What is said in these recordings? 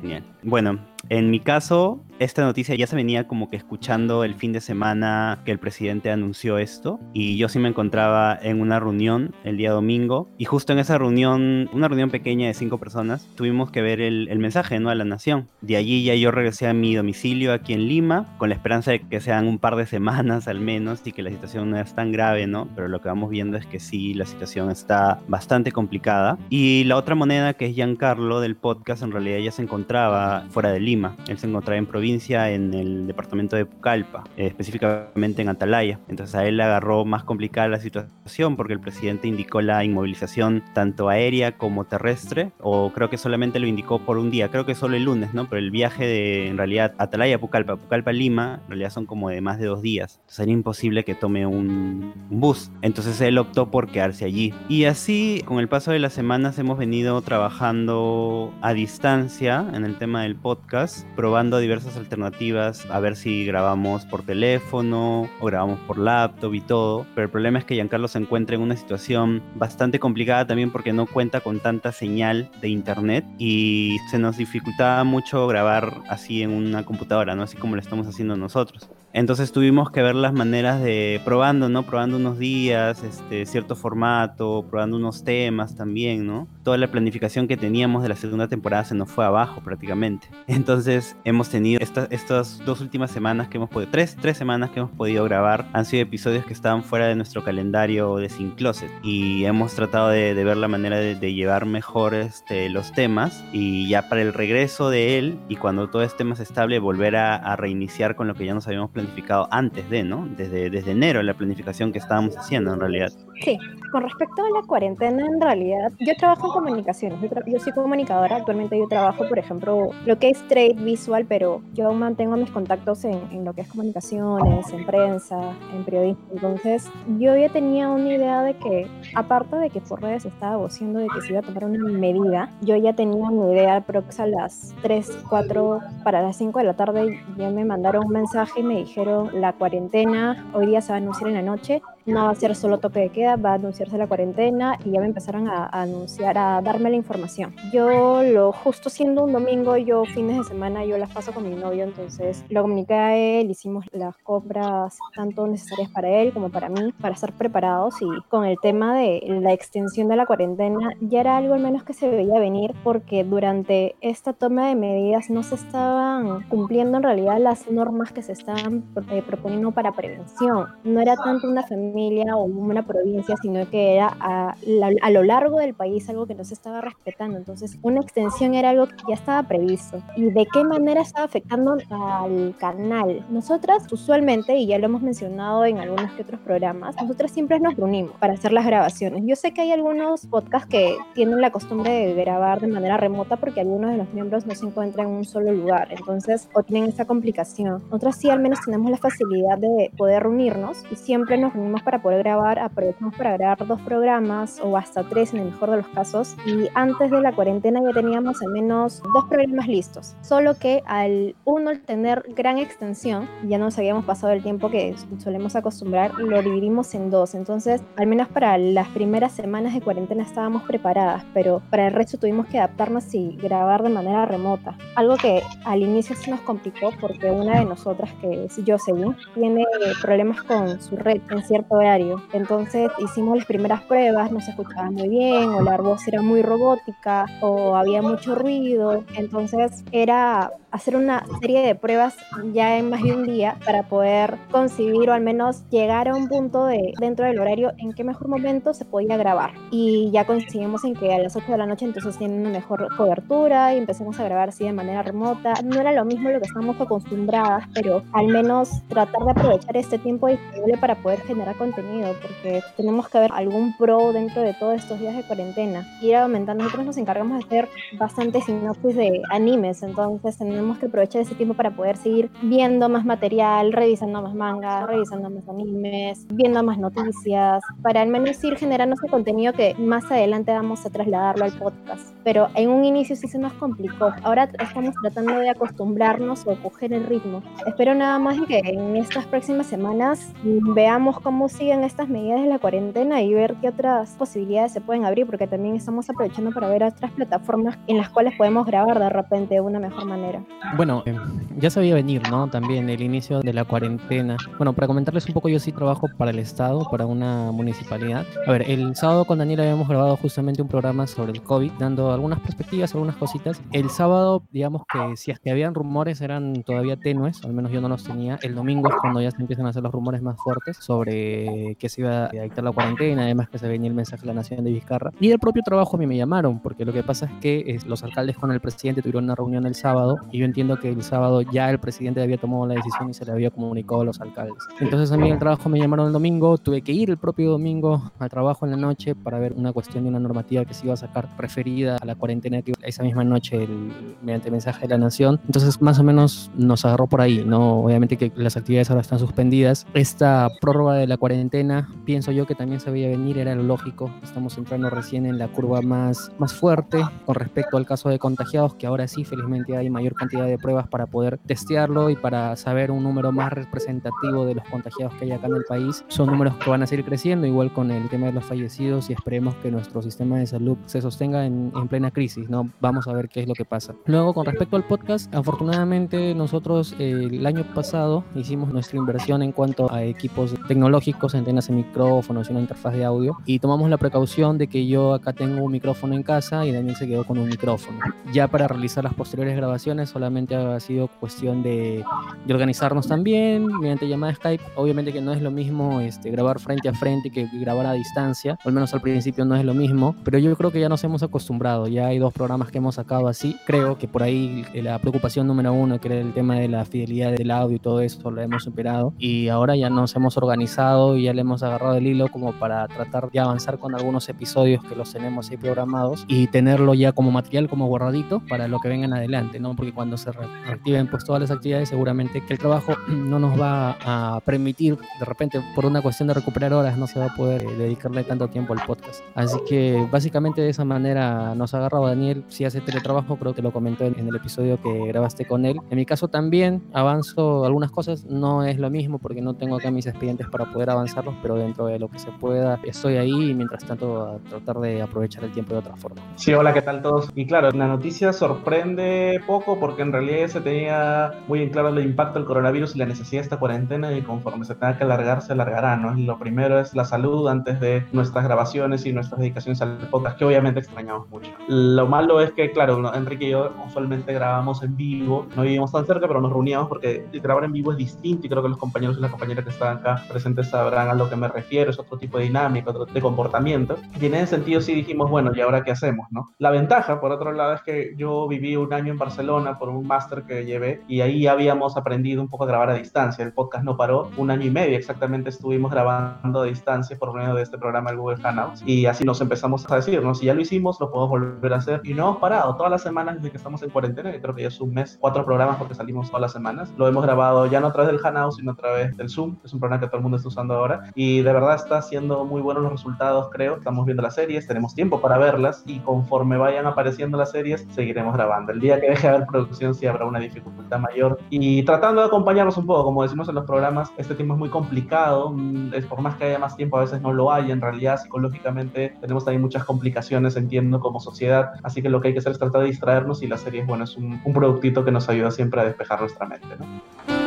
genial. Bueno, en mi caso, esta noticia ya se venía como que escuchando el fin de semana que el presidente anunció esto y yo sí me encontraba en una reunión el día domingo y justo en esa reunión, una reunión pequeña de cinco personas, tuvimos que ver el, mensaje ¿no? a la nación. De allí ya yo regresé a mi domicilio aquí en Lima con la esperanza de que sean un par de semanas al menos y que la situación no es tan grave, ¿no? Pero lo que vamos viendo es que sí, la situación está bastante complicada. Y la otra moneda que es Giancarlo del podcast en realidad ya se encontraba fuera de Lima. Él se encontraba en provincia en el departamento de Pucallpa, eh, específicamente en Atalaya. Entonces a él le agarró más complicada la situación porque el presidente indicó la inmovilización tanto aérea como terrestre, o creo que solamente lo indicó por un día, creo que solo el lunes, ¿no? Pero el viaje de, en realidad, Atalaya Pucallpa, Pucallpa Lima, en realidad son como de más de dos días. Entonces sería imposible que tome un, un bus. Entonces él optó por quedarse allí. Y así, con el paso de las semanas, hemos venido trabajando a distancia en el tema del podcast, probando diversas alternativas, a ver si grabamos por teléfono o grabamos por laptop y todo, pero el problema es que Giancarlo se encuentra en una situación bastante complicada también porque no cuenta con tanta señal de internet y se nos dificultaba mucho grabar así en una computadora, ¿no? Así como lo estamos haciendo nosotros. Entonces tuvimos que ver las maneras de probando, ¿no? Probando unos días, este, cierto formato, probando unos temas también, ¿no? Toda la planificación que teníamos de la segunda temporada se nos fue abajo prácticamente. Entonces hemos tenido estas dos últimas semanas que hemos podido, tres, tres semanas que hemos podido grabar, han sido episodios que estaban fuera de nuestro calendario de Sin Closet y hemos tratado de, ver la manera de, llevar mejor este, los temas y ya para el regreso de él y cuando todo esté más estable volver a, a reiniciar con lo que ya nos habíamos planificado antes de, ¿no? Desde, desde enero, la planificación que estábamos haciendo en realidad. Sí, con respecto a la cuarentena, en realidad, yo trabajo en comunicaciones, yo, soy comunicadora, actualmente yo trabajo, por ejemplo, lo que es trade visual, pero yo mantengo mis contactos en, lo que es comunicaciones, en prensa, en periodismo, entonces yo ya tenía una idea de que, aparte de que por redes estaba voceando de que se iba a tomar una medida, yo ya tenía mi idea prox a las 3, 4, para las 5 de la tarde, ya me mandaron un mensaje y me dijeron, la cuarentena hoy día se va a anunciar en la noche, no va a ser solo tope de queda, va a anunciarse la cuarentena y ya me empezaron a, anunciar, a darme la información. Yo lo justo siendo un domingo, yo fines de semana, yo las paso con mi novio, entonces lo comuniqué a él, hicimos las compras tanto necesarias para él como para mí, para estar preparados y con el tema de la extensión de la cuarentena, ya era algo al menos que se veía venir porque durante esta toma de medidas no se estaban cumpliendo en realidad las normas que se estaban eh, proponiendo para prevención. No era tanto una familia o una provincia, sino que era a, a, lo largo del país algo que no se estaba respetando. Entonces, una extensión era algo que ya estaba previsto. ¿Y de qué manera estaba afectando al canal? Nosotras, usualmente, y ya lo hemos mencionado en algunos que otros programas, nosotras siempre nos reunimos para hacer las grabaciones. Yo sé que hay algunos podcasts que tienen la costumbre de grabar de manera remota porque algunos de los miembros no se encuentran en un solo lugar, entonces, o tienen esa complicación. Nosotras sí al menos tenemos la facilidad de poder reunirnos y siempre nos reunimos para para poder grabar, aprovechamos para grabar dos programas o hasta tres en el mejor de los casos. Y antes de la cuarentena ya teníamos al menos dos programas listos. Solo que al uno tener gran extensión, ya nos habíamos pasado el tiempo que solemos acostumbrar, lo dividimos en dos. Entonces, al menos para las primeras semanas de cuarentena estábamos preparadas, pero para el resto tuvimos que adaptarnos y grabar de manera remota. Algo que al inicio se nos complicó porque una de nosotras, que es Jocelyn, tiene problemas con su red en cierto horario. Entonces hicimos las primeras pruebas, no se escuchaba muy bien, o la voz era muy robótica, o había mucho ruido. Entonces era hacer una serie de pruebas ya en más de un día para poder conseguir o al menos llegar a un punto de dentro del horario en qué mejor momento se podía grabar. Y ya conseguimos en que a las 8 de la noche entonces tienen una mejor cobertura y empezamos a grabar así de manera remota. No era lo mismo lo que estábamos acostumbradas, pero al menos tratar de aprovechar este tiempo disponible para poder generar contenido, porque tenemos que ver algún pro dentro de todos estos días de cuarentena. Ir aumentando, nosotros nos encargamos de hacer bastantes sinopsis de animes, entonces tenemos tenemos que aprovechar ese tiempo para poder seguir viendo más material, revisando más mangas, revisando más animes, viendo más noticias, para al menos ir generando ese contenido que más adelante vamos a trasladarlo al podcast. Pero en un inicio sí se nos complicó. Ahora estamos tratando de acostumbrarnos o coger el ritmo. Espero nada más que en estas próximas semanas veamos cómo siguen estas medidas de la cuarentena y ver qué otras posibilidades se pueden abrir, porque también estamos aprovechando para ver otras plataformas en las cuales podemos grabar de repente de una mejor manera. Bueno, eh, ya sabía venir, ¿no? También el inicio de la cuarentena. Bueno, para comentarles un poco, yo sí trabajo para el Estado, para una municipalidad. A ver, el sábado con Daniel habíamos grabado justamente un programa sobre el COVID, dando algunas perspectivas, algunas cositas. El sábado, digamos que si es que habían rumores eran todavía tenues, al menos yo no los tenía. El domingo es cuando ya se empiezan a hacer los rumores más fuertes sobre que se iba a dictar la cuarentena, además que se venía el mensaje de la Nación de Vizcarra. Y del propio trabajo a mí me llamaron, porque lo que pasa es que los alcaldes con el presidente tuvieron una reunión el sábado y yo entiendo que el sábado ya el presidente había tomado la decisión y se le había comunicado a los alcaldes. Entonces a mí el trabajo me llamaron el domingo, tuve que ir el propio domingo al trabajo en la noche para ver una cuestión de una normativa que se iba a sacar referida a la cuarentena que esa misma noche el, mediante mensaje de la Nación. Entonces más o menos nos agarró por ahí, ¿no? Obviamente que las actividades ahora están suspendidas. Esta prórroga de la cuarentena, pienso yo que también se veía venir, era lo lógico. Estamos entrando recién en la curva más, más fuerte con respecto al caso de contagiados, que ahora sí, felizmente hay mayor cantidad de pruebas para poder testearlo y para saber un número más representativo de los contagiados que hay acá en el país. Son números que van a seguir creciendo, igual con el tema de los fallecidos y esperemos que nuestro sistema de salud se sostenga en, en plena crisis, ¿no? Vamos a ver qué es lo que pasa. Luego, con respecto al podcast, afortunadamente nosotros eh, el año pasado hicimos nuestra inversión en cuanto a equipos tecnológicos, antenas de micrófonos y una interfaz de audio y tomamos la precaución de que yo acá tengo un micrófono en casa y Daniel se quedó con un micrófono. Ya para realizar las posteriores grabaciones solamente ha sido cuestión de, de organizarnos también mediante llamada Skype. Obviamente que no es lo mismo este, grabar frente a frente que grabar a distancia, al menos al principio no es lo mismo, pero yo creo que ya nos hemos acostumbrado. Ya hay dos programas que hemos sacado así. Creo que por ahí eh, la preocupación número uno, que era el tema de la fidelidad del audio y todo eso, lo hemos superado. Y ahora ya nos hemos organizado y ya le hemos agarrado el hilo como para tratar de avanzar con algunos episodios que los tenemos ahí programados y tenerlo ya como material, como guardadito para lo que vengan adelante, ¿no? Porque cuando se reactiven pues todas las actividades, seguramente que el trabajo no nos va a permitir, de repente por una cuestión de recuperar horas, no se va a poder eh, dedicarle tanto tiempo al podcast. Así que básicamente de esa manera nos ha agarrado Daniel, si hace teletrabajo, creo que lo comentó en el episodio que grabaste con él. En mi caso también avanzo algunas cosas, no es lo mismo porque no tengo acá mis expedientes para poder avanzarlos, pero dentro de lo que se pueda estoy ahí y mientras tanto a tratar de aprovechar el tiempo de otra forma. Sí, hola, ¿qué tal todos? Y claro, la noticia sorprende poco porque en realidad se tenía muy en claro el impacto del coronavirus y la necesidad de esta cuarentena y conforme se tenga que alargar, se alargará, ¿no? Lo primero es la salud antes de nuestras grabaciones y nuestras dedicaciones al podcast, que obviamente extrañamos mucho. Lo malo es que, claro, Enrique y yo usualmente grabamos en vivo, no vivimos tan cerca, pero nos reuníamos porque grabar en vivo es distinto y creo que los compañeros y las compañeras que están acá presentes sabrán a lo que me refiero, es otro tipo de dinámica, otro de comportamiento. Y en ese sentido sí dijimos, bueno, ¿y ahora qué hacemos, no? La ventaja, por otro lado, es que yo viví un año en Barcelona por un máster que llevé y ahí habíamos aprendido un poco a grabar a distancia. El podcast no paró, un año y medio exactamente estuvimos grabando a distancia por medio de este programa, el Google Hangouts, y así nos empezamos a decir, ¿no? Si ya lo hicimos, lo podemos volver a hacer. Y no hemos parado todas las semanas desde que estamos en cuarentena, que creo que ya es un mes, cuatro programas porque salimos todas las semanas. Lo hemos grabado ya no a través del Hangouts, sino a través del Zoom, es un programa que todo el mundo está usando ahora, y de verdad está siendo muy buenos los resultados, creo. Estamos viendo las series, tenemos tiempo para verlas, y conforme vayan apareciendo las series, seguiremos grabando. El día que deje de haber producción, sí habrá una dificultad mayor. Y tratando de acompañarnos un poco, como decimos en los programas, este tiempo es muy complicado, mm, es por más que haya más tiempo, a veces no lo hay, en realidad psicológicamente tenemos también muchas complicaciones, entiendo, como sociedad, así que lo que hay que hacer es tratar de distraernos y la serie, bueno, es un, un productito que nos ayuda siempre a despejar nuestra mente, ¿no?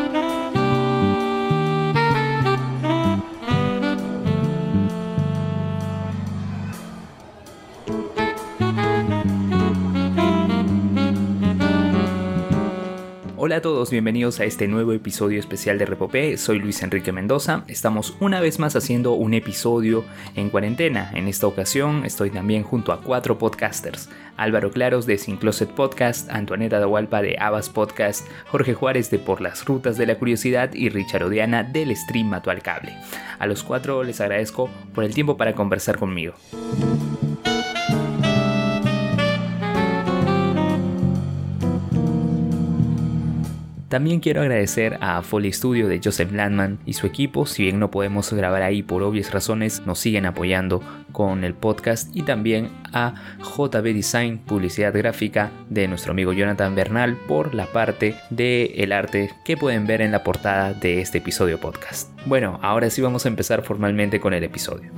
Hola a todos, bienvenidos a este nuevo episodio especial de Repopé. Soy Luis Enrique Mendoza. Estamos una vez más haciendo un episodio en cuarentena. En esta ocasión estoy también junto a cuatro podcasters. Álvaro Claros de Sin Closet Podcast, Antoaneta Dahualpa de Abas Podcast, Jorge Juárez de Por las Rutas de la Curiosidad y Richard Odiana del Stream Mato al Cable. A los cuatro les agradezco por el tiempo para conversar conmigo. También quiero agradecer a Foley Studio de Joseph Landman y su equipo, si bien no podemos grabar ahí por obvias razones, nos siguen apoyando con el podcast y también a JB Design, publicidad gráfica de nuestro amigo Jonathan Bernal por la parte del el arte que pueden ver en la portada de este episodio podcast. Bueno, ahora sí vamos a empezar formalmente con el episodio.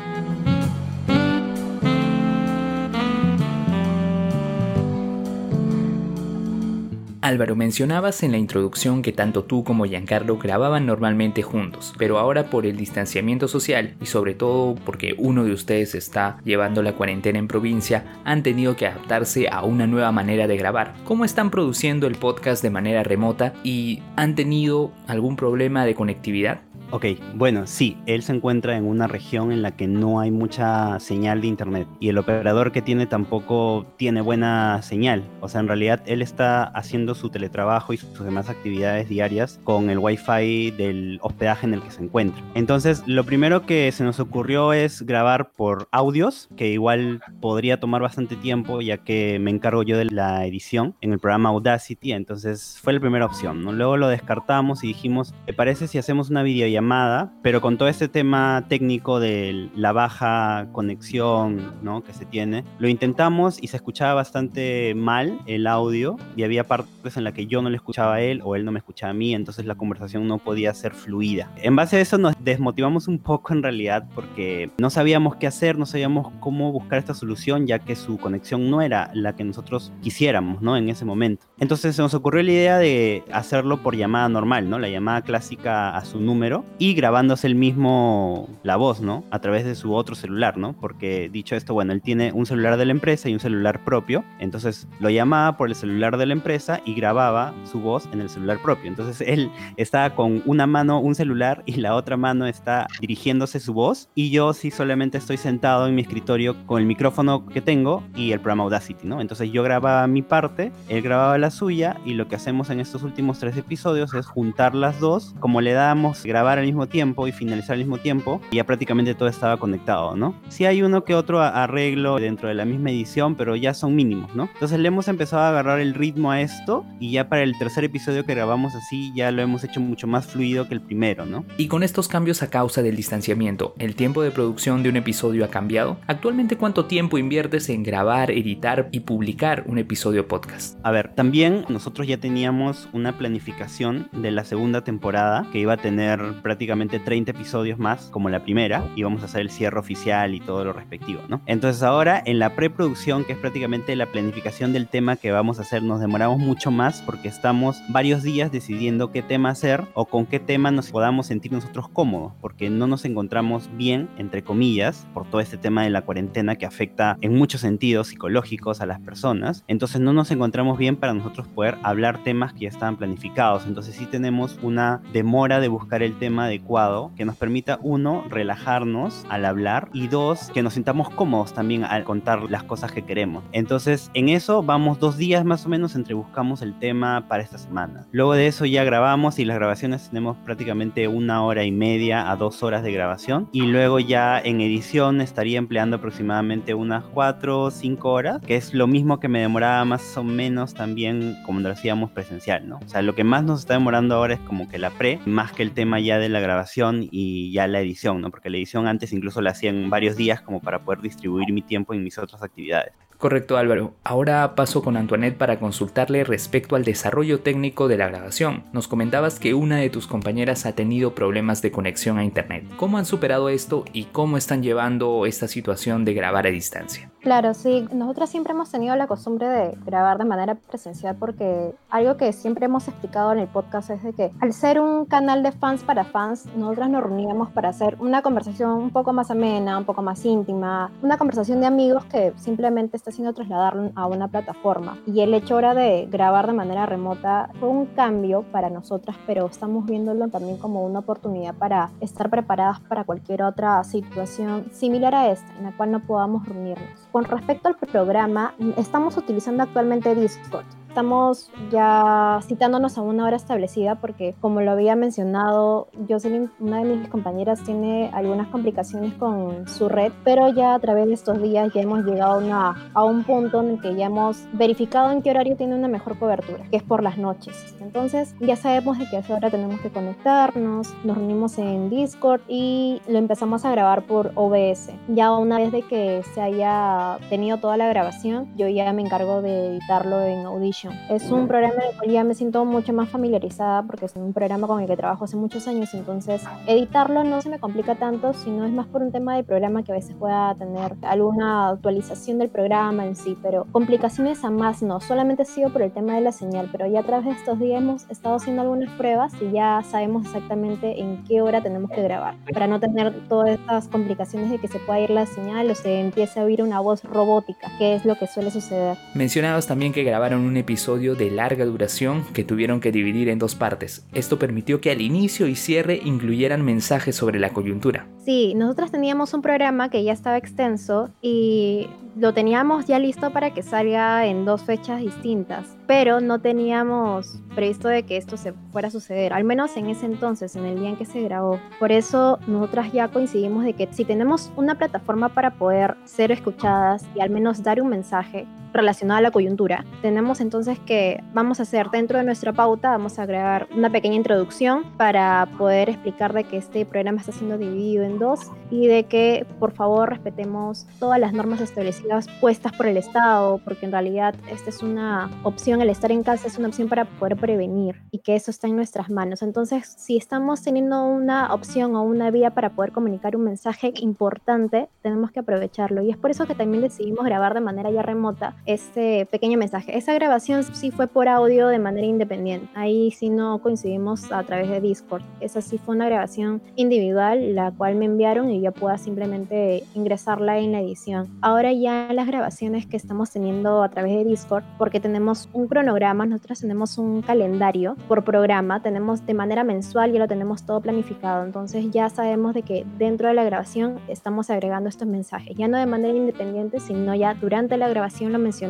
Álvaro, mencionabas en la introducción que tanto tú como Giancarlo grababan normalmente juntos, pero ahora por el distanciamiento social y sobre todo porque uno de ustedes está llevando la cuarentena en provincia, han tenido que adaptarse a una nueva manera de grabar. ¿Cómo están produciendo el podcast de manera remota y han tenido algún problema de conectividad? Ok, bueno, sí, él se encuentra en una región en la que no hay mucha señal de internet y el operador que tiene tampoco tiene buena señal. O sea, en realidad él está haciendo su teletrabajo y sus demás actividades diarias con el wifi del hospedaje en el que se encuentra. Entonces, lo primero que se nos ocurrió es grabar por audios, que igual podría tomar bastante tiempo ya que me encargo yo de la edición en el programa Audacity, entonces fue la primera opción. ¿no? Luego lo descartamos y dijimos, ¿te parece si hacemos una videollamada? Llamada, pero con todo este tema técnico de la baja conexión ¿no? que se tiene, lo intentamos y se escuchaba bastante mal el audio y había partes en las que yo no le escuchaba a él o él no me escuchaba a mí, entonces la conversación no podía ser fluida. En base a eso nos desmotivamos un poco en realidad porque no sabíamos qué hacer, no sabíamos cómo buscar esta solución ya que su conexión no era la que nosotros quisiéramos, ¿no? En ese momento. Entonces se nos ocurrió la idea de hacerlo por llamada normal, ¿no? La llamada clásica a su número y grabándose el mismo la voz, ¿no? A través de su otro celular, ¿no? Porque dicho esto, bueno, él tiene un celular de la empresa y un celular propio, entonces lo llamaba por el celular de la empresa y grababa su voz en el celular propio. Entonces él estaba con una mano un celular y la otra mano está dirigiéndose su voz y yo sí solamente estoy sentado en mi escritorio con el micrófono que tengo y el programa Audacity, ¿no? Entonces yo grababa mi parte, él grababa la suya y lo que hacemos en estos últimos tres episodios es juntar las dos, como le damos grabar al mismo tiempo y finalizar al mismo tiempo, ya prácticamente todo estaba conectado, ¿no? Sí hay uno que otro arreglo dentro de la misma edición, pero ya son mínimos, ¿no? Entonces le hemos empezado a agarrar el ritmo a esto y ya para el tercer episodio que grabamos así ya lo hemos hecho mucho más fluido que el primero, ¿no? Y con estos cambios a causa del distanciamiento, ¿el tiempo de producción de un episodio ha cambiado? ¿Actualmente cuánto tiempo inviertes en grabar, editar y publicar un episodio podcast? A ver, también nosotros ya teníamos una planificación de la segunda temporada que iba a tener prácticamente 30 episodios más como la primera y vamos a hacer el cierre oficial y todo lo respectivo, ¿no? Entonces ahora en la preproducción, que es prácticamente la planificación del tema que vamos a hacer, nos demoramos mucho más porque estamos varios días decidiendo qué tema hacer o con qué tema nos podamos sentir nosotros cómodos, porque no nos encontramos bien, entre comillas, por todo este tema de la cuarentena que afecta en muchos sentidos psicológicos a las personas. Entonces no nos encontramos bien para nosotros poder hablar temas que ya estaban planificados. Entonces sí tenemos una demora de buscar el tema adecuado que nos permita, uno, relajarnos al hablar y dos, que nos sintamos cómodos también al contar las cosas que queremos. Entonces, en eso vamos dos días más o menos entre buscamos el tema para esta semana. Luego de eso ya grabamos y las grabaciones tenemos prácticamente una hora y media a dos horas de grabación y luego ya en edición estaría empleando aproximadamente unas cuatro o cinco horas, que es lo mismo que me demoraba más o menos también como lo hacíamos presencial, ¿no? O sea, lo que más nos está demorando ahora es como que la pre, más que el tema ya de la grabación y ya la edición, ¿no? Porque la edición antes incluso la hacía en varios días como para poder distribuir mi tiempo en mis otras actividades. Correcto Álvaro. Ahora paso con Antoinette para consultarle respecto al desarrollo técnico de la grabación. Nos comentabas que una de tus compañeras ha tenido problemas de conexión a Internet. ¿Cómo han superado esto y cómo están llevando esta situación de grabar a distancia? Claro, sí. Nosotros siempre hemos tenido la costumbre de grabar de manera presencial porque algo que siempre hemos explicado en el podcast es de que al ser un canal de fans para fans, nosotros nos reuníamos para hacer una conversación un poco más amena, un poco más íntima, una conversación de amigos que simplemente está haciendo trasladarlo a una plataforma. Y el hecho ahora de grabar de manera remota fue un cambio para nosotras, pero estamos viéndolo también como una oportunidad para estar preparadas para cualquier otra situación similar a esta, en la cual no podamos reunirnos. Con respecto al programa, estamos utilizando actualmente Discord estamos ya citándonos a una hora establecida porque como lo había mencionado, Jocelyn, una de mis compañeras, tiene algunas complicaciones con su red, pero ya a través de estos días ya hemos llegado a, una, a un punto en el que ya hemos verificado en qué horario tiene una mejor cobertura, que es por las noches. Entonces ya sabemos de esa hora tenemos que conectarnos, nos reunimos en Discord y lo empezamos a grabar por OBS. Ya una vez de que se haya tenido toda la grabación, yo ya me encargo de editarlo en Audition. Es un programa en el cual ya me siento mucho más familiarizada porque es un programa con el que trabajo hace muchos años, entonces editarlo no se me complica tanto, sino es más por un tema de programa que a veces pueda tener alguna actualización del programa en sí, pero complicaciones a más no, solamente ha sido por el tema de la señal, pero ya a través de estos días hemos estado haciendo algunas pruebas y ya sabemos exactamente en qué hora tenemos que grabar, para no tener todas estas complicaciones de que se pueda ir la señal o se empiece a oír una voz robótica, que es lo que suele suceder. Mencionabas también que grabaron un episodio de larga duración que tuvieron que dividir en dos partes. Esto permitió que al inicio y cierre incluyeran mensajes sobre la coyuntura. Sí, nosotros teníamos un programa que ya estaba extenso y lo teníamos ya listo para que salga en dos fechas distintas, pero no teníamos previsto de que esto se fuera a suceder, al menos en ese entonces, en el día en que se grabó. Por eso nosotras ya coincidimos de que si tenemos una plataforma para poder ser escuchadas y al menos dar un mensaje, relacionada a la coyuntura. Tenemos entonces que vamos a hacer dentro de nuestra pauta, vamos a agregar una pequeña introducción para poder explicar de que este programa está siendo dividido en dos y de que por favor respetemos todas las normas establecidas puestas por el Estado, porque en realidad esta es una opción, el estar en casa es una opción para poder prevenir y que eso está en nuestras manos. Entonces, si estamos teniendo una opción o una vía para poder comunicar un mensaje importante, tenemos que aprovecharlo. Y es por eso que también decidimos grabar de manera ya remota este pequeño mensaje. Esa grabación sí fue por audio de manera independiente. Ahí sí no coincidimos a través de Discord. Esa sí fue una grabación individual, la cual me enviaron y yo pueda simplemente ingresarla en la edición. Ahora ya las grabaciones que estamos teniendo a través de Discord, porque tenemos un cronograma, nosotros tenemos un calendario por programa, tenemos de manera mensual, ya lo tenemos todo planificado. Entonces ya sabemos de que dentro de la grabación estamos agregando estos mensajes, ya no de manera independiente, sino ya durante la grabación lo mencionamos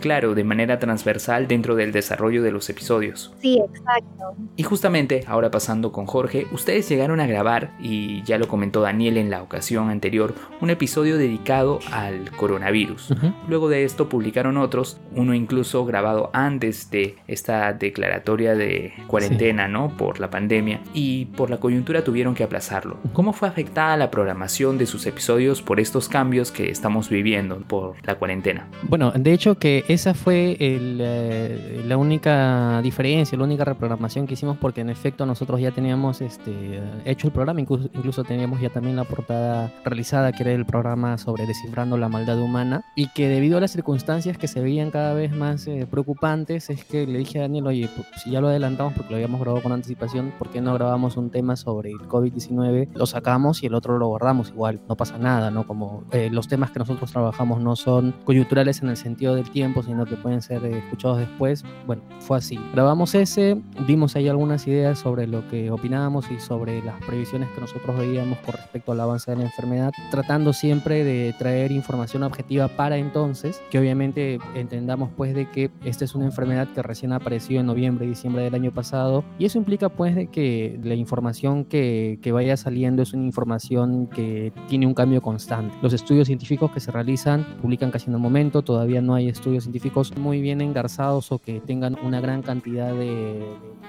Claro, de manera transversal dentro del desarrollo de los episodios. Sí, exacto. Y justamente, ahora pasando con Jorge, ustedes llegaron a grabar, y ya lo comentó Daniel en la ocasión anterior, un episodio dedicado al coronavirus. Luego de esto publicaron otros, uno incluso grabado antes de esta declaratoria de cuarentena, ¿no? Por la pandemia, y por la coyuntura tuvieron que aplazarlo. ¿Cómo fue afectada la programación de sus episodios por estos cambios que estamos viviendo por la cuarentena? Bueno, de hecho que esa fue eh, la única diferencia, la única reprogramación que hicimos porque en efecto nosotros ya teníamos este, hecho el programa, incluso, teníamos ya también la portada realizada que era el programa sobre descifrando la maldad humana y que debido a las circunstancias que se veían cada vez más eh, preocupantes es que le dije a Daniel, oye, pues, si ya lo adelantamos porque lo habíamos grabado con anticipación, ¿por qué no grabamos un tema sobre el COVID-19? Lo sacamos y el otro lo guardamos, igual no pasa nada, ¿no? Como eh, los temas que nosotros trabajamos no son coyunturales en el sentido del tiempo, sino que pueden ser eh, escuchados después. Bueno, fue así. Grabamos ese, vimos ahí algunas ideas sobre lo que opinábamos y sobre las previsiones que nosotros veíamos con respecto al avance de la enfermedad, tratando siempre de traer información objetiva para entonces, que obviamente entendamos pues de que esta es una enfermedad que recién apareció en noviembre y diciembre del año pasado y eso implica pues de que la información que, que vaya saliendo es una información que tiene un cambio constante. Los estudios científicos que se realizan publican casi en el momento, todavía no hay estudios científicos muy bien engarzados o que tengan una gran cantidad de,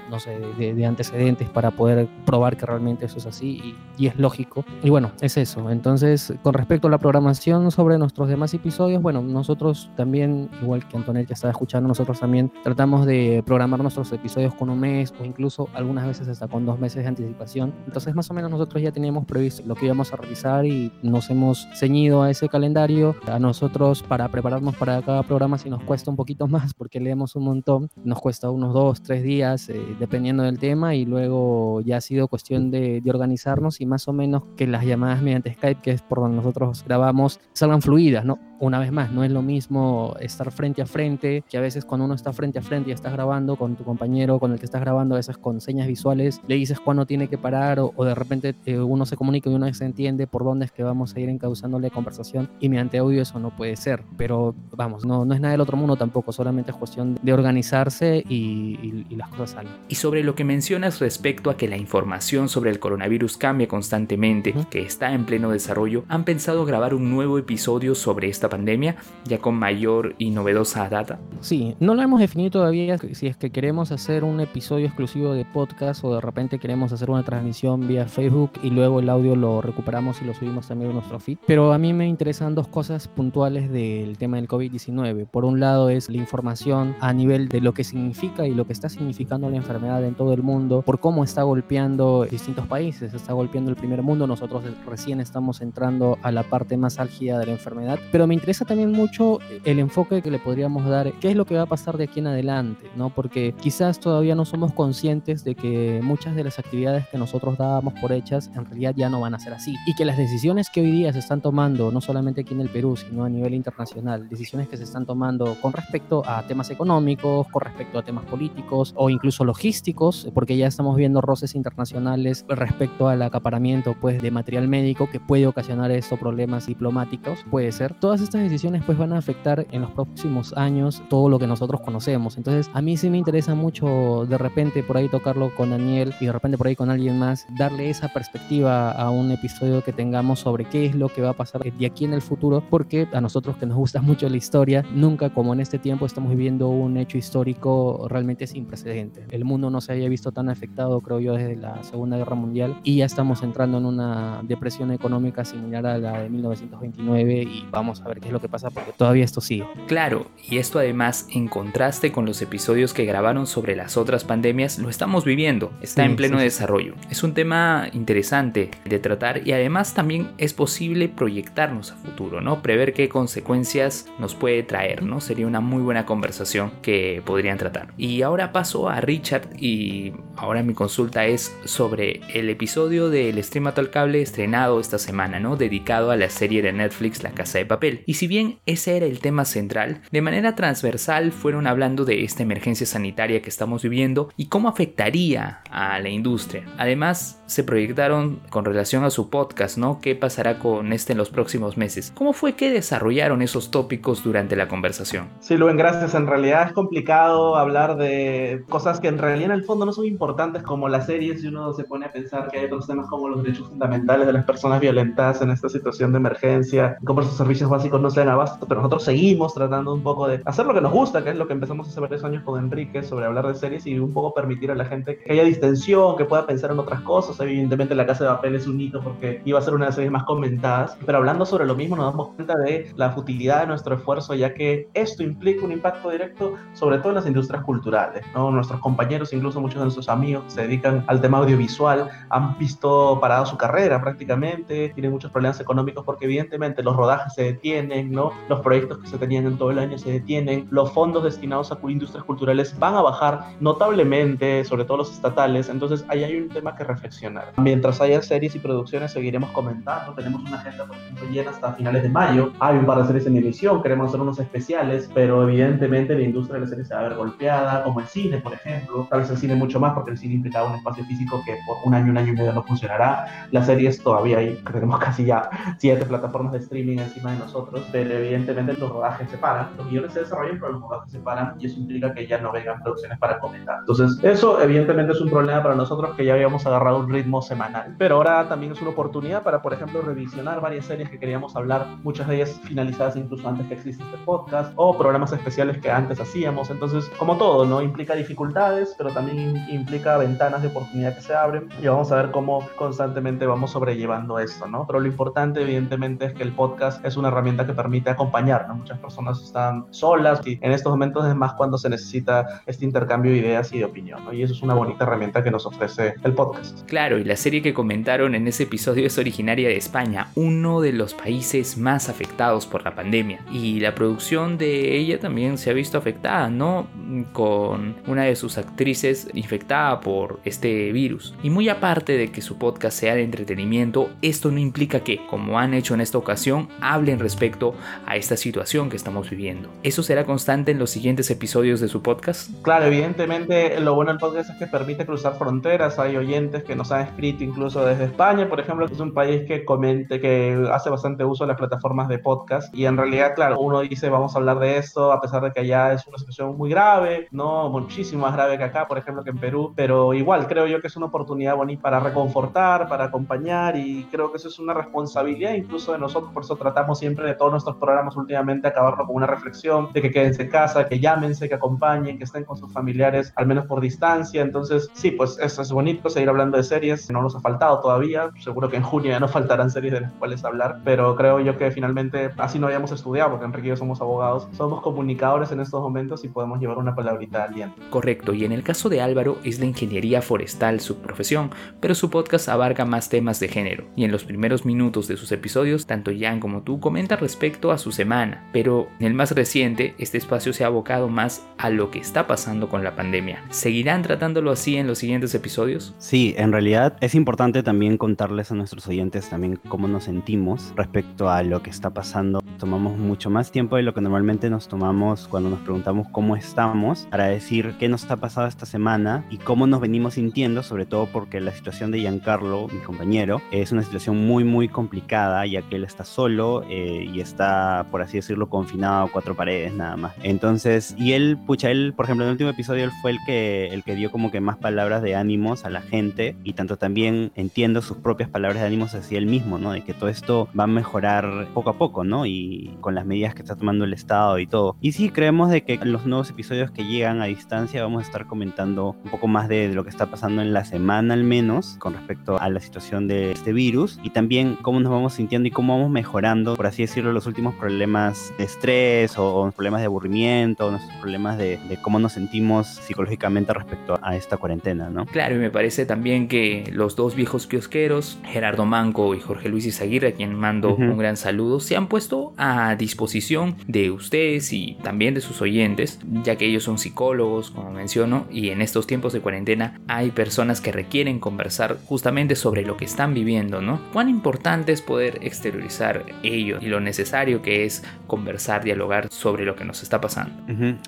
no sé, de, antecedentes para poder probar que realmente eso es así y, es lógico. Y bueno, es eso. Entonces, con respecto a la programación sobre nuestros demás episodios, bueno, nosotros también, igual que Antonella estaba escuchando, nosotros también tratamos de programar nuestros episodios con un mes o incluso algunas veces hasta con dos meses de anticipación. Entonces, más o menos nosotros ya teníamos previsto lo que íbamos a realizar y nos hemos ceñido a ese calendario. A nosotros para prepararnos para cada programa si nos cuesta un poquito más porque leemos un montón, nos cuesta unos dos, tres días eh, dependiendo del tema y luego ya ha sido cuestión de, de, organizarnos y más o menos que las llamadas mediante Skype, que es por donde nosotros grabamos, salgan fluidas, ¿no? Una vez más, no es lo mismo estar frente a frente, que a veces cuando uno está frente a frente y estás grabando con tu compañero, con el que estás grabando, a veces con señas visuales, le dices cuándo tiene que parar o, de repente eh, uno se comunica y uno se entiende por dónde es que vamos a ir encauzándole conversación y mediante audio eso no puede ser. Pero vamos, no, no es nada del otro mundo tampoco, solamente es cuestión de organizarse y, y las cosas salen. Y sobre lo que mencionas respecto a que la información sobre el coronavirus cambia constantemente, que está en pleno desarrollo, ¿han pensado grabar un nuevo episodio sobre esta pandemia, ya con mayor y novedosa data? Sí, no lo hemos definido todavía si es que queremos hacer un episodio exclusivo de podcast o de repente queremos hacer una transmisión vía Facebook y luego el audio lo recuperamos y lo subimos también a nuestro feed. Pero a mí me interesan dos cosas puntuales del tema del COVID-19. Por un lado es la información a nivel de lo que significa y lo que está significando la enfermedad en todo el mundo, por cómo está golpeando distintos países, está golpeando el primer mundo, nosotros recién estamos entrando a la parte más álgida de la enfermedad, pero me interesa también mucho el enfoque que le podríamos dar, qué es lo que va a pasar de aquí en adelante, ¿no? Porque quizás todavía no somos conscientes de que muchas de las actividades que nosotros dábamos por hechas en realidad ya no van a ser así y que las decisiones que hoy día se están tomando, no solamente aquí en el Perú, sino a nivel internacional, decisiones que se están tomando con respecto a temas económicos, con respecto a temas políticos o incluso logísticos, porque ya estamos viendo roces internacionales respecto al acaparamiento pues de material médico que puede ocasionar estos problemas diplomáticos, puede ser. Todas estas decisiones pues van a afectar en los próximos años todo lo que nosotros conocemos. Entonces, a mí sí me interesa mucho de repente por ahí tocarlo con Daniel y de repente por ahí con alguien más, darle esa perspectiva a un episodio que tengamos sobre qué es lo que va a pasar de aquí en el futuro, porque a nosotros que nos gusta mucho la historia, nunca como en este tiempo estamos viviendo un hecho histórico realmente sin precedentes. El mundo no se había visto tan afectado, creo yo, desde la Segunda Guerra Mundial y ya estamos entrando en una depresión económica similar a la de 1929 y vamos a ver qué es lo que pasa porque todavía esto sigue. Claro, y esto además en contraste con los episodios que grabaron sobre las otras pandemias, lo estamos viviendo, está en pleno desarrollo. Es un tema interesante de tratar y además también es posible proyectarnos a futuro, ¿no? Prever qué consecuencias nos puede traer, ¿no? Sería una muy buena conversación que podrían tratar. Y ahora paso a Richard y ahora mi consulta es sobre el episodio del Stream al Cable estrenado esta semana, ¿no? Dedicado a la serie de Netflix La Casa de Papel. Y si bien ese era el tema central, de manera transversal fueron hablando de esta emergencia sanitaria que estamos viviendo y cómo afectaría a la industria. Además, se proyectaron con relación a su podcast, ¿no? ¿Qué pasará con este en los próximos meses? ¿Cómo fue que desarrollaron esos tópicos durante la conversación? Sí, Luen, gracias. En realidad es complicado hablar de cosas que en realidad en el fondo no son importantes como las series y uno se pone a pensar que hay otros temas como los derechos fundamentales de las personas violentadas en esta situación de emergencia, cómo esos servicios básicos no se dan abasto, pero nosotros seguimos tratando un poco de hacer lo que nos gusta, que es lo que empezamos hace varios años con Enrique sobre hablar de series y un poco permitir a la gente que haya distensión, que pueda pensar en otras cosas. Evidentemente La Casa de Papel es un hito porque iba a ser una de las series más comentadas, pero hablando sobre lo mismo nos damos cuenta de la futilidad de nuestro esfuerzo, ya que esto implica un impacto directo sobre todo en las industrias culturales. ¿no? Nuestros compañeros, incluso muchos de nuestros amigos se dedican al tema audiovisual, han visto parada su carrera prácticamente, tienen muchos problemas económicos porque evidentemente los rodajes se detienen, ¿no? los proyectos que se tenían en todo el año se detienen, los fondos destinados a industrias culturales van a bajar notablemente, sobre todo los estatales, entonces ahí hay un tema que reflexionar. Mientras haya series y producciones seguiremos comentando, tenemos una agenda por ejemplo llena hasta finales de mayo, hay un par de series en emisión, queremos hacer unos especiales, pero evidentemente la industria de la serie se va a ver golpeada, como el cine por ejemplo, tal vez el cine mucho más porque el cine implicaba un espacio físico que por un año, un año y medio no funcionará, las series todavía hay, tenemos casi ya siete plataformas de streaming encima de nosotros, pero evidentemente los rodajes se paran, los guiones se desarrollan, pero los rodajes se paran y eso implica que ya no vengan producciones para comentar. Entonces, eso evidentemente es un problema para nosotros que ya habíamos agarrado un ritmo semanal, pero ahora también es una oportunidad para, por ejemplo, revisionar varias series que queríamos hablar, muchas de ellas finalizadas incluso antes que existe este podcast, o programas especiales que antes hacíamos. Entonces, como todo, ¿no? Implica dificultades, pero también implica ventanas de oportunidad que se abren y vamos a ver cómo constantemente vamos sobrellevando esto, ¿no? Pero lo importante, evidentemente, es que el podcast es una herramienta que permite acompañar, ¿no? Muchas personas están solas y en estos momentos es más cuando se necesita este intercambio de ideas y de opinión, ¿no? Y eso es una bonita herramienta que nos ofrece el podcast. Claro, y la serie que comentaron en ese episodio es originaria de España, uno de los países más afectados por la pandemia. Y la producción de ella también se ha visto afectada, ¿no? Con una de sus actrices infectada por este virus. Y muy aparte de que su podcast sea de entretenimiento, esto no implica que, como han hecho en esta ocasión, hablen respecto respecto a esta situación que estamos viviendo. ¿Eso será constante en los siguientes episodios de su podcast? Claro, evidentemente lo bueno del podcast es que permite cruzar fronteras. Hay oyentes que nos han escrito incluso desde España, por ejemplo, que es un país que comente, que hace bastante uso de las plataformas de podcast. Y en realidad, claro, uno dice vamos a hablar de esto, a pesar de que allá es una situación muy grave, no muchísimo más grave que acá, por ejemplo, que en Perú, pero igual creo yo que es una oportunidad bonita para reconfortar, para acompañar y creo que eso es una responsabilidad incluso de nosotros, por eso tratamos siempre de todos nuestros programas últimamente acabarlo con una reflexión de que quédense en casa, que llámense, que acompañen, que estén con sus familiares, al menos por distancia. Entonces, sí, pues eso es bonito, seguir hablando de series, no nos ha faltado todavía, seguro que en junio ya no faltarán series de las cuales hablar, pero creo yo que finalmente así no habíamos estudiado, porque Enrique y yo somos abogados, somos comunicadores en estos momentos y podemos llevar una palabrita al diente. Correcto, y en el caso de Álvaro es la ingeniería forestal su profesión, pero su podcast abarca más temas de género, y en los primeros minutos de sus episodios, tanto Jan como tú comentan respecto a su semana, pero en el más reciente, este espacio se ha abocado más a lo que está pasando con la pandemia. ¿Seguirán tratándolo así en los siguientes episodios? Sí, en realidad es importante también contarles a nuestros oyentes también cómo nos sentimos respecto a lo que está pasando. Tomamos mucho más tiempo de lo que normalmente nos tomamos cuando nos preguntamos cómo estamos para decir qué nos está pasando esta semana y cómo nos venimos sintiendo, sobre todo porque la situación de Giancarlo, mi compañero, es una situación muy muy complicada ya que él está solo eh, y está, por así decirlo, confinado a cuatro paredes nada más. Entonces, y él, pucha, él, por ejemplo, en el último episodio él fue el que, el que dio como que más palabras de ánimos a la gente y tanto también entiendo sus propias palabras de ánimos hacia él mismo, ¿no? De que todo esto va a mejorar poco a poco, ¿no? Y con las medidas que está tomando el Estado y todo. Y sí, creemos de que los nuevos episodios que llegan a distancia vamos a estar comentando un poco más de, de lo que está pasando en la semana al menos con respecto a la situación de este virus y también cómo nos vamos sintiendo y cómo vamos mejorando, por así decirlo, los últimos problemas de estrés o, o problemas de aburrimiento, nuestros problemas de, de, cómo nos sentimos psicológicamente respecto a esta cuarentena, ¿no? Claro, y me parece también que los dos viejos kiosqueros, Gerardo Manco y Jorge Luis Izaguirre, a quien mando uh -huh. un gran saludo, se han puesto a disposición de ustedes y también de sus oyentes, ya que ellos son psicólogos, como menciono, y en estos tiempos de cuarentena hay personas que requieren conversar justamente sobre lo que están viviendo, ¿no? Cuán importante es poder exteriorizar ello y lo necesario que es conversar, dialogar sobre lo que nos está pasando.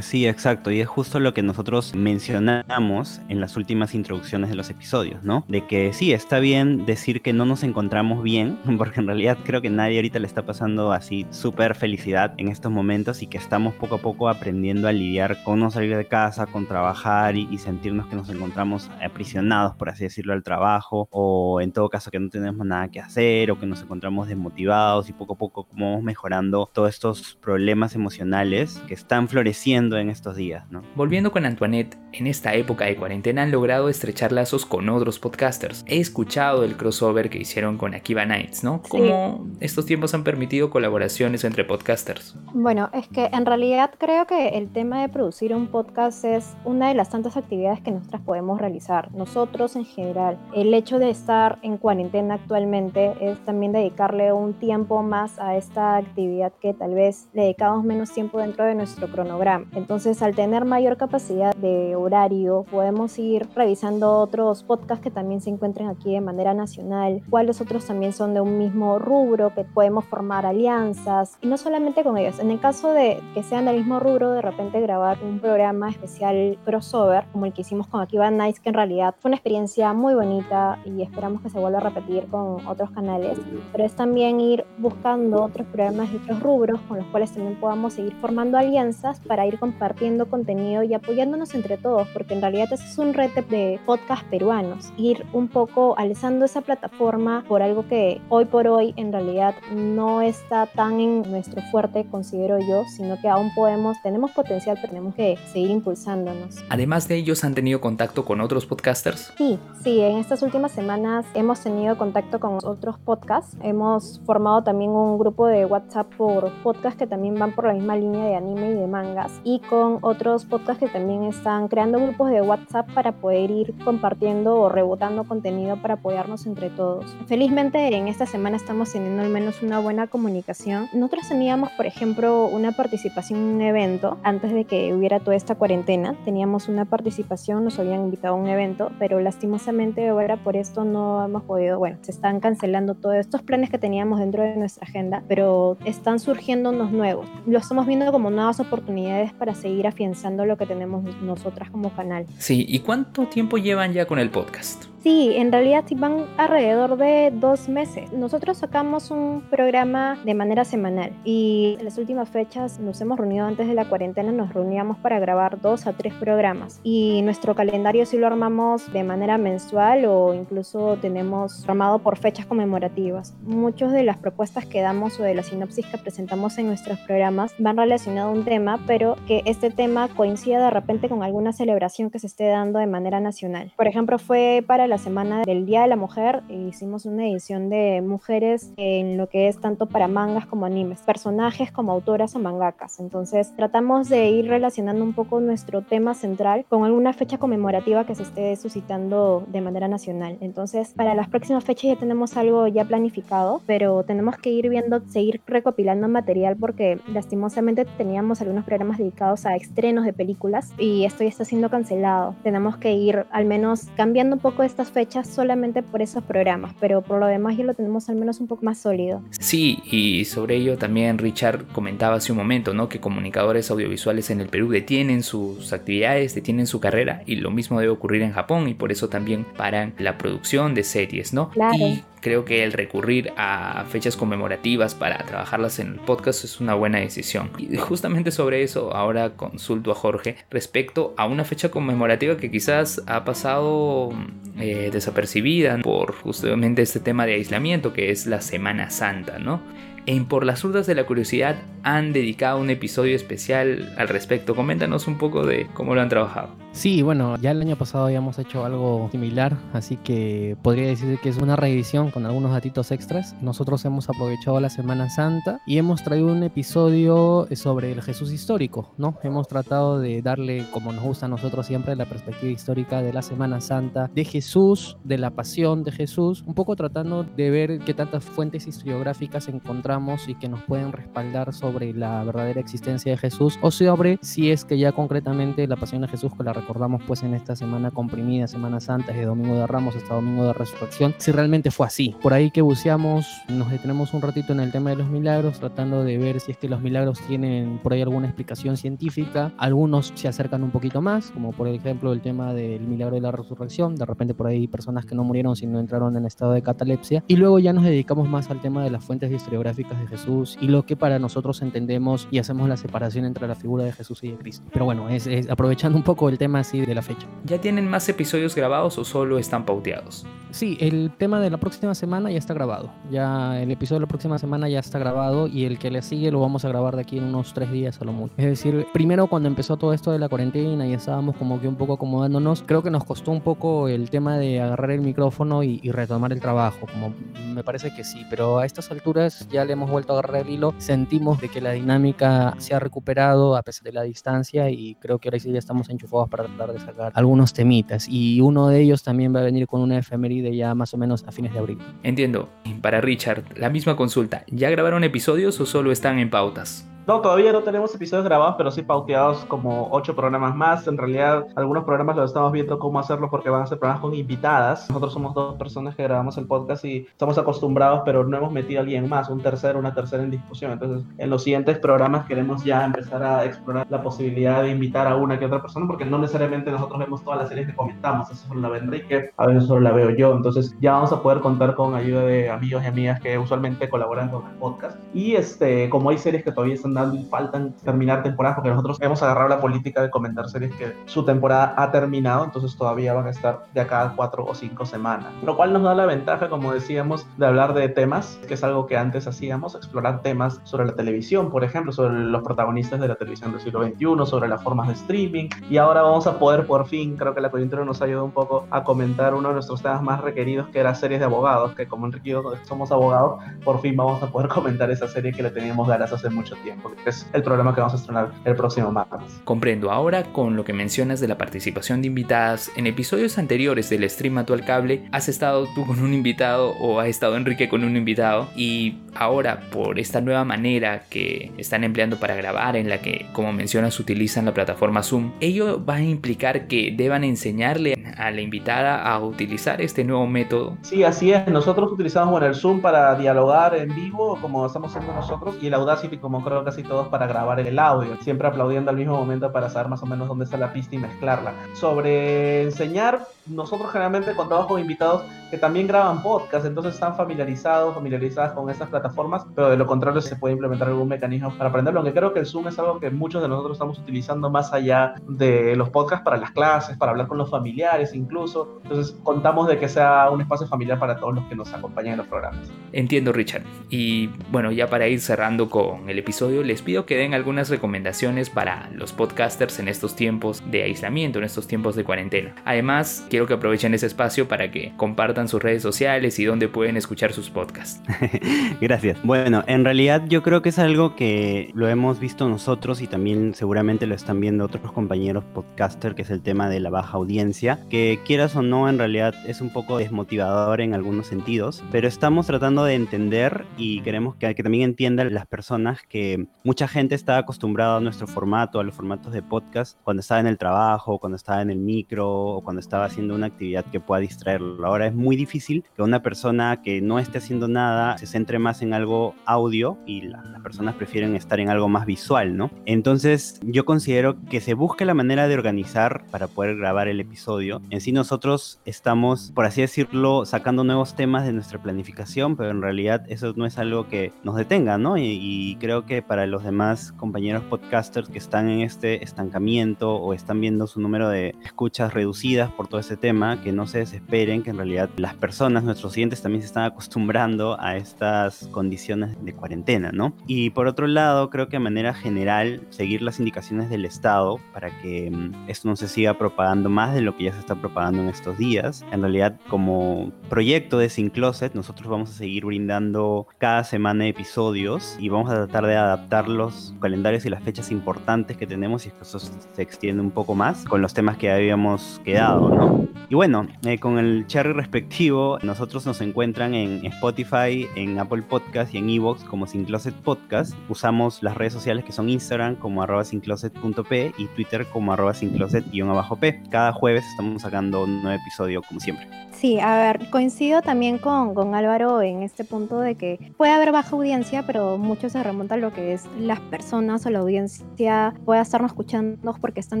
Sí, exacto, y es justo lo que nosotros mencionamos en las últimas introducciones de los episodios, ¿no? De que sí, está bien decir que no nos encontramos bien, porque en realidad creo que nadie ahorita le está pasando así súper felicidad en estos momentos y que estamos poco a poco aprendiendo a lidiar con no salir de casa, con trabajar y, y sentirnos que nos encontramos aprisionados, por así decirlo, al trabajo, o en todo caso que no tenemos nada que hacer, o que nos encontramos desmotivados y poco a poco como vamos mejorando todos estos problemas emocionales que están floreciendo en estos días, ¿no? Volviendo con Antoinette, en esta época de cuarentena han logrado estrechar lazos con otros podcasters. He escuchado el crossover que hicieron con Akiva Nights, ¿no? ¿Cómo sí. estos tiempos han permitido colaboraciones entre podcasters? Bueno, es que en realidad creo que el tema de producir un podcast es una de las tantas actividades que nosotras podemos realizar. Nosotros en general, el hecho de estar en cuarentena actualmente es también dedicarle un tiempo más a esta actividad que tal vez le dedicamos menos tiempo dentro de nuestro cronograma. Entonces, al tener mayor capacidad de horario, podemos ir revisando otros podcasts que también se encuentren aquí de manera nacional, cuáles otros también son de un mismo rubro, que podemos formar alianzas, y no solamente con ellos. En el caso de que sean del mismo rubro, de repente grabar un programa especial crossover, como el que hicimos con Akiva Nights, que en realidad fue una experiencia muy bonita y esperamos que se vuelva a repetir con otros canales, pero es también ir buscando otros programas de otros rubros con los cuales también podamos seguir formando alianzas para ir compartiendo contenido y apoyándonos entre todos, porque en realidad ese es un reto de podcast peruanos, ir un poco alzando esa plataforma por algo que hoy por hoy en realidad no está tan en nuestro fuerte, considero yo, sino que aún podemos, tenemos potencial, pero tenemos que seguir impulsándonos. Además de ellos, ¿han tenido contacto con otros podcasters? Sí, sí, en estas últimas semanas hemos tenido contacto con otros podcasts, hemos formado también un grupo de WhatsApp por podcast que también van por la misma línea de anime y de mangas, y con otros podcasts que también están creando grupos de WhatsApp para poder ir compartiendo o rebotando contenido para apoyarnos entre todos. Felizmente en esta semana estamos teniendo al menos una buena comunicación. Nosotros teníamos, por ejemplo, una participación en un evento antes de que hubiera toda esta cuarentena. Teníamos una participación, nos habían invitado a un evento, pero lastimosamente ahora por esto no hemos podido, bueno, se están cancelando todos estos planes que teníamos dentro de nuestra agenda, pero pero están surgiendo unos nuevos. Lo estamos viendo como nuevas oportunidades para seguir afianzando lo que tenemos nosotras como canal. Sí, ¿y cuánto tiempo llevan ya con el podcast? Sí, en realidad van alrededor de dos meses. Nosotros sacamos un programa de manera semanal y en las últimas fechas nos hemos reunido antes de la cuarentena, nos reuníamos para grabar dos a tres programas y nuestro calendario sí lo armamos de manera mensual o incluso tenemos armado por fechas conmemorativas. Muchas de las propuestas que damos o de la sinopsis que presentamos en nuestros programas van relacionados a un tema, pero que este tema coincida de repente con alguna celebración que se esté dando de manera nacional. Por ejemplo, fue para la semana del Día de la Mujer e hicimos una edición de mujeres en lo que es tanto para mangas como animes, personajes como autoras o mangakas. Entonces tratamos de ir relacionando un poco nuestro tema central con alguna fecha conmemorativa que se esté suscitando de manera nacional. Entonces para las próximas fechas ya tenemos algo ya planificado, pero tenemos que ir viendo, seguir recopilando material porque lastimosamente teníamos algunos programas dedicados a estrenos de películas y esto ya está siendo cancelado. Tenemos que ir al menos cambiando un poco esta fechas solamente por esos programas, pero por lo demás ya lo tenemos al menos un poco más sólido. Sí, y sobre ello también Richard comentaba hace un momento, ¿no? Que comunicadores audiovisuales en el Perú detienen sus actividades, detienen su carrera y lo mismo debe ocurrir en Japón y por eso también paran la producción de series, ¿no? Claro creo que el recurrir a fechas conmemorativas para trabajarlas en el podcast es una buena decisión. Y justamente sobre eso ahora consulto a Jorge respecto a una fecha conmemorativa que quizás ha pasado eh, desapercibida por justamente este tema de aislamiento que es la Semana Santa, ¿no? En Por las Rutas de la Curiosidad han dedicado un episodio especial al respecto. Coméntanos un poco de cómo lo han trabajado. Sí, bueno, ya el año pasado habíamos hecho algo similar, así que podría decir que es una reedición con algunos datitos extras. Nosotros hemos aprovechado la Semana Santa y hemos traído un episodio sobre el Jesús histórico, ¿no? Hemos tratado de darle, como nos gusta a nosotros siempre, la perspectiva histórica de la Semana Santa, de Jesús, de la pasión de Jesús, un poco tratando de ver qué tantas fuentes historiográficas encontramos y que nos pueden respaldar sobre la verdadera existencia de Jesús o sobre si es que ya concretamente la pasión de Jesús con la recordamos pues en esta semana comprimida, Semana Santa, de Domingo de Ramos hasta Domingo de Resurrección, si realmente fue así. Por ahí que buceamos, nos detenemos un ratito en el tema de los milagros, tratando de ver si es que los milagros tienen por ahí alguna explicación científica. Algunos se acercan un poquito más, como por ejemplo el tema del milagro de la resurrección. De repente por ahí personas que no murieron sino entraron en estado de catalepsia. Y luego ya nos dedicamos más al tema de las fuentes historiográficas de Jesús y lo que para nosotros entendemos y hacemos la separación entre la figura de Jesús y de Cristo. Pero bueno, es aprovechando un poco el tema así de la fecha. ¿Ya tienen más episodios grabados o solo están pauteados? Sí, el tema de la próxima semana ya está grabado. Ya el episodio de la próxima semana ya está grabado y el que le sigue lo vamos a grabar de aquí en unos tres días a lo mucho. Es decir, primero cuando empezó todo esto de la cuarentena y estábamos como que un poco acomodándonos, creo que nos costó un poco el tema de agarrar el micrófono y, y retomar el trabajo. Como me parece que sí, pero a estas alturas ya le hemos vuelto a agarrar el hilo. Sentimos de que la dinámica se ha recuperado a pesar de la distancia y creo que ahora sí ya estamos enchufados para tratar de sacar algunos temitas. Y uno de ellos también va a venir con una efeméride ya más o menos a fines de abril. Entiendo. Para Richard, la misma consulta. ¿Ya grabaron episodios o solo están en pautas? No, todavía no tenemos episodios grabados, pero sí pauteados como ocho programas más. En realidad, algunos programas los estamos viendo cómo hacerlo porque van a ser programas con invitadas. Nosotros somos dos personas que grabamos el podcast y estamos acostumbrados, pero no hemos metido a alguien más, un tercero, una tercera en discusión. Entonces, en los siguientes programas queremos ya empezar a explorar la posibilidad de invitar a una que otra persona, porque no necesariamente nosotros vemos todas las series que comentamos. Eso solo la ve Enrique, a veces solo la veo yo. Entonces, ya vamos a poder contar con ayuda de amigos y amigas que usualmente colaboran con el podcast. Y este, como hay series que todavía están y faltan terminar temporadas porque nosotros hemos agarrado la política de comentar series que su temporada ha terminado, entonces todavía van a estar de acá a cuatro o cinco semanas. Lo cual nos da la ventaja, como decíamos, de hablar de temas, que es algo que antes hacíamos, explorar temas sobre la televisión, por ejemplo, sobre los protagonistas de la televisión del siglo XXI, sobre las formas de streaming. Y ahora vamos a poder, por fin, creo que la coyuntura nos ayuda un poco a comentar uno de nuestros temas más requeridos, que era series de abogados, que como Enrique y yo somos abogados, por fin vamos a poder comentar esa serie que le teníamos ganas hace mucho tiempo que es el programa que vamos a estrenar el próximo martes. Comprendo. Ahora, con lo que mencionas de la participación de invitadas, en episodios anteriores del stream actual cable, has estado tú con un invitado o ha estado Enrique con un invitado y ahora por esta nueva manera que están empleando para grabar en la que como mencionas utilizan la plataforma Zoom ello va a implicar que deban enseñarle a la invitada a utilizar este nuevo método. Sí, así es. Nosotros utilizamos bueno, el Zoom para dialogar en vivo, como estamos haciendo nosotros, y el Audacity, como creo casi todos, para grabar el audio, siempre aplaudiendo al mismo momento para saber más o menos dónde está la pista y mezclarla. Sobre enseñar, nosotros generalmente contamos con invitados que también graban podcast, entonces están familiarizados, familiarizadas con estas plataformas, pero de lo contrario se puede implementar algún mecanismo para aprenderlo, aunque creo que el Zoom es algo que muchos de nosotros estamos utilizando más allá de los podcasts para las clases, para hablar con los familiares incluso, entonces contamos de que sea un espacio familiar para todos los que nos acompañan en los programas. Entiendo Richard, y bueno, ya para ir cerrando con el episodio, les pido que den algunas recomendaciones para los podcasters en estos tiempos de aislamiento, en estos tiempos de cuarentena. Además, quiero que aprovechen ese espacio para que compartan sus redes sociales y dónde pueden escuchar sus podcasts. Gracias. Bueno, en realidad yo creo que es algo que lo hemos visto nosotros y también seguramente lo están viendo otros compañeros podcaster, que es el tema de la baja audiencia, que quieras o no, en realidad es un poco desmotivador en algunos sentidos, pero estamos tratando de entender y queremos que, que también entiendan las personas que mucha gente está acostumbrada a nuestro formato, a los formatos de podcast, cuando estaba en el trabajo, cuando estaba en el micro o cuando estaba haciendo una actividad que pueda distraerlo. Ahora es muy difícil que una persona que no esté haciendo nada se centre más en algo audio y las personas prefieren estar en algo más visual, ¿no? Entonces yo considero que se busque la manera de organizar para poder grabar el episodio. En sí nosotros estamos, por así decirlo, sacando nuevos temas de nuestra planificación, pero en realidad eso no es algo que nos detenga, ¿no? Y, y creo que para los demás compañeros podcasters que están en este estancamiento o están viendo su número de escuchas reducidas por todo ese tema, que no se desesperen, que en realidad las personas, nuestros clientes también se están acostumbrando a estas condiciones de cuarentena, ¿no? Y por otro lado, creo que de manera general, seguir las indicaciones del Estado para que mm, esto no se siga propagando más de lo que ya se está propagando en estos días. En realidad, como proyecto de Sin Closet, nosotros vamos a seguir brindando cada semana episodios y vamos a tratar de adaptar los calendarios y las fechas importantes que tenemos y que eso se extiende un poco más con los temas que habíamos quedado, ¿no? Y bueno, eh, con el cherry respectivo nosotros nos encuentran en Spotify, en Apple Podcast y en Evox como Sin Closet Podcast. Usamos las redes sociales que son Instagram como arroba sincloset.p y Twitter como arroba sincloset-p. Cada jueves estamos sacando un nuevo episodio como siempre. Sí, a ver, coincido también con, con Álvaro en este punto de que puede haber baja audiencia, pero mucho se remonta a lo que es las personas o la audiencia puede estarnos escuchando porque están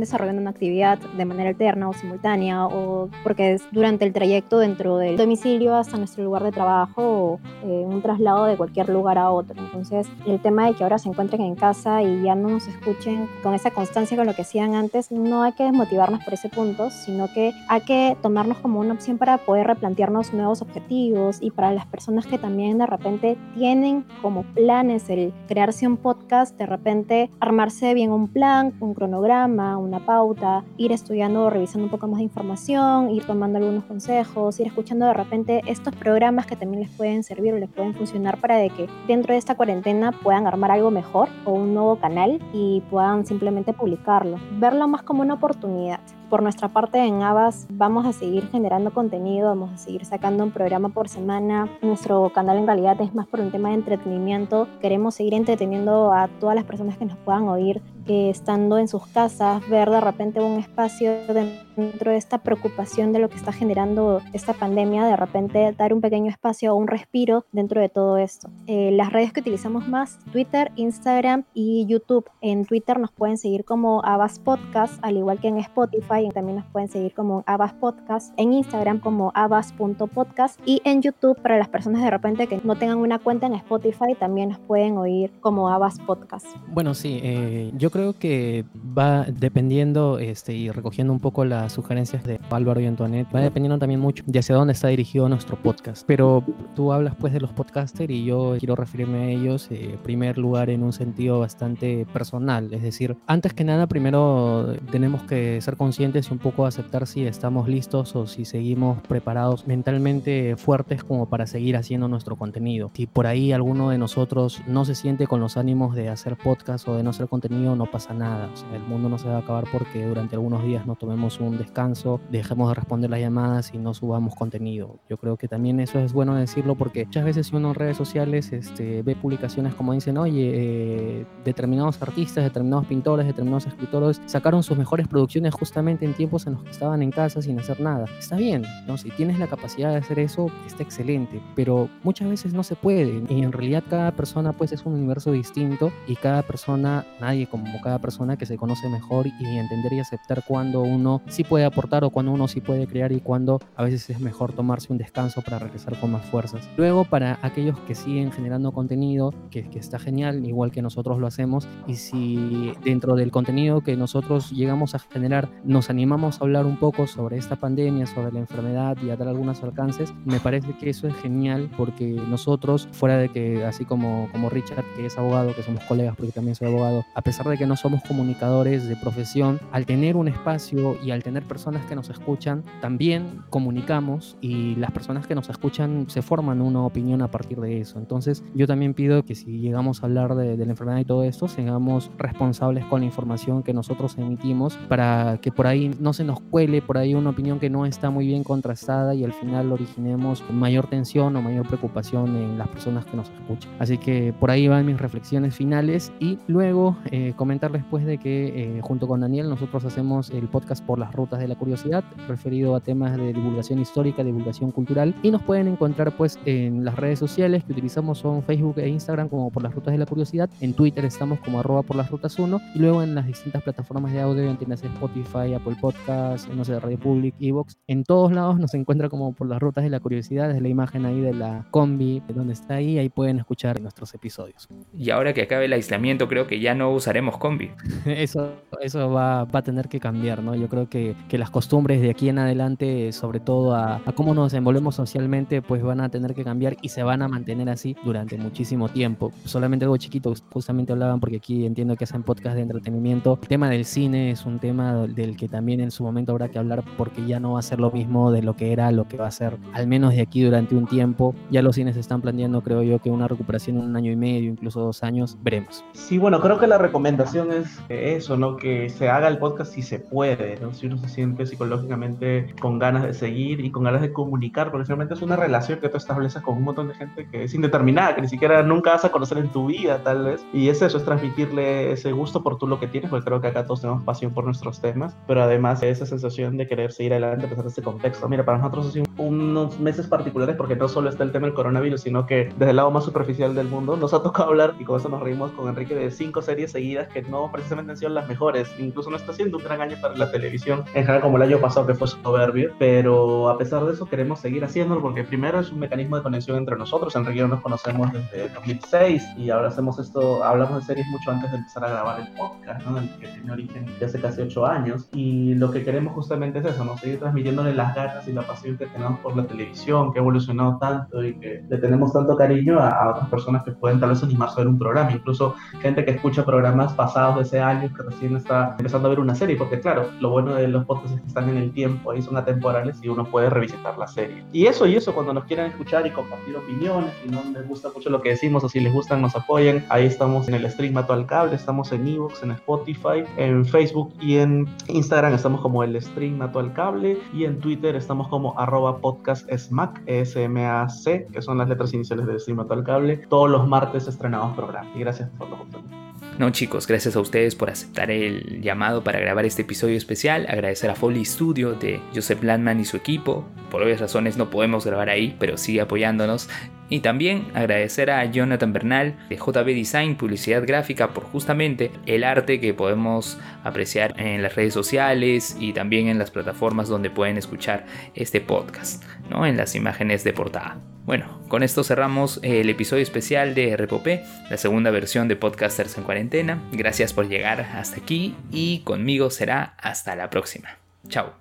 desarrollando una actividad de manera alterna o simultánea o porque es durante el trayecto dentro del domicilio hasta nuestro lugar de trabajo o eh, un traslado de cualquier lugar a otro. Entonces, el tema de que ahora se encuentren en casa y ya no nos escuchen con esa constancia con lo que hacían antes, no hay que desmotivarnos por ese punto, sino que hay que tomarnos como una opción para poder replantearnos nuevos objetivos y para las personas que también de repente tienen como planes el crearse un podcast, de repente armarse bien un plan, un cronograma, una pauta, ir estudiando revisando un poco más de información, ir tomando algunos consejos, ir escuchando de repente estos programas que también les pueden servir o les pueden funcionar para que dentro de esta cuarentena puedan armar algo mejor o un nuevo canal y puedan simplemente publicarlo. Verlo más como una oportunidad. Por nuestra parte en Avas vamos a seguir generando contenido, vamos a seguir sacando un programa por semana. Nuestro canal en realidad es más por un tema de entretenimiento. Queremos seguir entreteniendo a todas las personas que nos puedan oír que estando en sus casas, ver de repente un espacio dentro de esta preocupación de lo que está generando esta pandemia, de repente dar un pequeño espacio o un respiro dentro de todo esto. Eh, las redes que utilizamos más, Twitter, Instagram y YouTube. En Twitter nos pueden seguir como Abbas Podcast, al igual que en Spotify, también nos pueden seguir como Abbas Podcast, en Instagram como abbas.podcast y en YouTube para las personas de repente que no tengan una cuenta en Spotify, también nos pueden oír como Abbas Podcast. Bueno, sí, eh, yo creo que va dependiendo este, y recogiendo un poco las sugerencias de Álvaro y Antoinette, va dependiendo también mucho de hacia dónde está dirigido nuestro podcast. Pero tú hablas pues de los podcasters y yo quiero referirme a ellos eh, en primer lugar en un sentido bastante personal. Es decir, antes que nada, primero tenemos que ser conscientes y un poco aceptar si estamos listos o si seguimos preparados mentalmente fuertes como para seguir haciendo nuestro contenido. Si por ahí alguno de nosotros no se siente con los ánimos de hacer podcast o de no hacer contenido, no pasa nada. O sea, el mundo no se va a acabar porque durante algunos días no tomemos un descanso, dejemos de responder las llamadas y no subamos contenido. Yo creo que también eso es bueno decirlo porque muchas veces si uno en redes sociales este, ve publicaciones como dicen, oye, eh, determinados artistas, determinados pintores, determinados escritores sacaron sus mejores producciones justamente en tiempos en los que estaban en casa sin hacer nada. Está bien, ¿no? si tienes la capacidad de hacer eso, está excelente, pero muchas veces no se puede y en realidad cada persona pues es un universo distinto y cada persona, nadie como cada persona que se conoce mejor y entender y aceptar cuando uno sí puede aportar o cuando uno sí puede crear y cuando a veces es mejor tomarse un descanso para regresar con más fuerzas. Luego para aquellos que siguen generando contenido, que, que está genial, igual que nosotros lo hacemos, y si dentro del contenido que nosotros llegamos a generar nos animamos a hablar un poco sobre esta pandemia, sobre la enfermedad y a dar algunos alcances, me parece que eso es genial porque nosotros, fuera de que así como, como Richard, que es abogado, que somos colegas porque también soy abogado, a pesar de que no somos comunicadores de profesión, al tener un espacio y al tener personas que nos escuchan, también comunicamos y las personas que nos escuchan se forman una opinión a partir de eso. Entonces yo también pido que si llegamos a hablar de, de la enfermedad y todo esto, seamos responsables con la información que nosotros emitimos para que por ahí no se nos cuele por ahí una opinión que no está muy bien contrastada y al final originemos mayor tensión o mayor preocupación en las personas que nos escuchan. Así que por ahí van mis reflexiones finales y luego eh, comentar después de que eh, junto con Daniel nosotros hacemos el podcast por las rutas de la curiosidad referido a temas de divulgación histórica, divulgación cultural. Y nos pueden encontrar pues en las redes sociales que utilizamos son Facebook e Instagram como por las rutas de la curiosidad, en Twitter estamos como arroba por las rutas 1 y luego en las distintas plataformas de audio, entiendas Spotify, Apple Podcast, no sé, Radio Public, Evox, en todos lados nos encuentra como por las rutas de la curiosidad, desde la imagen ahí de la combi, donde está ahí, ahí pueden escuchar nuestros episodios. Y ahora que acabe el aislamiento, creo que ya no usaremos combi. eso eso va, va, a tener que cambiar, ¿no? Yo creo que, que, las costumbres de aquí en adelante, sobre todo a, a cómo nos desenvolvemos socialmente, pues van a tener que cambiar y se van a mantener así durante muchísimo tiempo. Solamente algo chiquito, justamente hablaban, porque aquí entiendo que hacen podcast de entretenimiento. El tema del cine es un tema del que también en su momento habrá que hablar porque ya no va a ser lo mismo de lo que era, lo que va a ser, al menos de aquí durante un tiempo. Ya los cines están planteando, creo yo, que una recuperación en un año y medio, incluso dos años, veremos. Sí, bueno, creo que la recomendación es eso, ¿no? Que se haga el podcast si se puede, ¿no? Si uno se siente psicológicamente con ganas de seguir y con ganas de comunicar, porque finalmente es una relación que tú estableces con un montón de gente que es indeterminada, que ni siquiera nunca vas a conocer en tu vida, tal vez. Y es eso, es transmitirle ese gusto por tú lo que tienes, porque creo que acá todos tenemos pasión por nuestros temas, pero además esa sensación de querer seguir adelante a pesar de ese contexto. Mira, para nosotros ha sido unos meses particulares porque no solo está el tema del coronavirus, sino que desde el lado más superficial del mundo nos ha tocado hablar, y con eso nos reímos con Enrique, de cinco series seguidas que no precisamente han sido las mejores, incluso no está siendo un gran año para la televisión en general como el año pasado que fue soberbio, pero a pesar de eso queremos seguir haciéndolo porque primero es un mecanismo de conexión entre nosotros, y yo nos conocemos desde 2006 y ahora hacemos esto, hablamos de series mucho antes de empezar a grabar el podcast, ¿no? El que tiene origen de hace casi ocho años y lo que queremos justamente es eso, ¿no? Seguir transmitiéndole las ganas y la pasión que tenemos por la televisión, que ha evolucionado tanto y que le tenemos tanto cariño a, a otras personas que pueden tal vez animarse a ver un programa, incluso gente que escucha programas pasados de ese año que recién está empezando a ver una serie, porque claro, lo bueno de los podcasts es que están en el tiempo, ahí son atemporales y uno puede revisitar la serie. Y eso, y eso, cuando nos quieran escuchar y compartir opiniones, si no les gusta mucho lo que decimos o si les gustan, nos apoyen. Ahí estamos en el stream Mato al Cable, estamos en Evox, en Spotify, en Facebook y en Instagram estamos como el stream Mato al Cable y en Twitter estamos como arroba podcast SMAC, S-M-A-C, que son las letras iniciales del stream Mato al Cable. Todos los martes estrenamos programa. Y gracias por la oportunidad. No chicos, gracias a ustedes por aceptar el llamado para grabar este episodio especial. Agradecer a Foley Studio de Joseph Landman y su equipo. Por obvias razones no podemos grabar ahí, pero sigue apoyándonos. Y también agradecer a Jonathan Bernal de JB Design, publicidad gráfica, por justamente el arte que podemos apreciar en las redes sociales y también en las plataformas donde pueden escuchar este podcast, ¿no? En las imágenes de portada. Bueno, con esto cerramos el episodio especial de Repopé, la segunda versión de Podcasters en Cuarentena. Gracias por llegar hasta aquí y conmigo será hasta la próxima. Chao.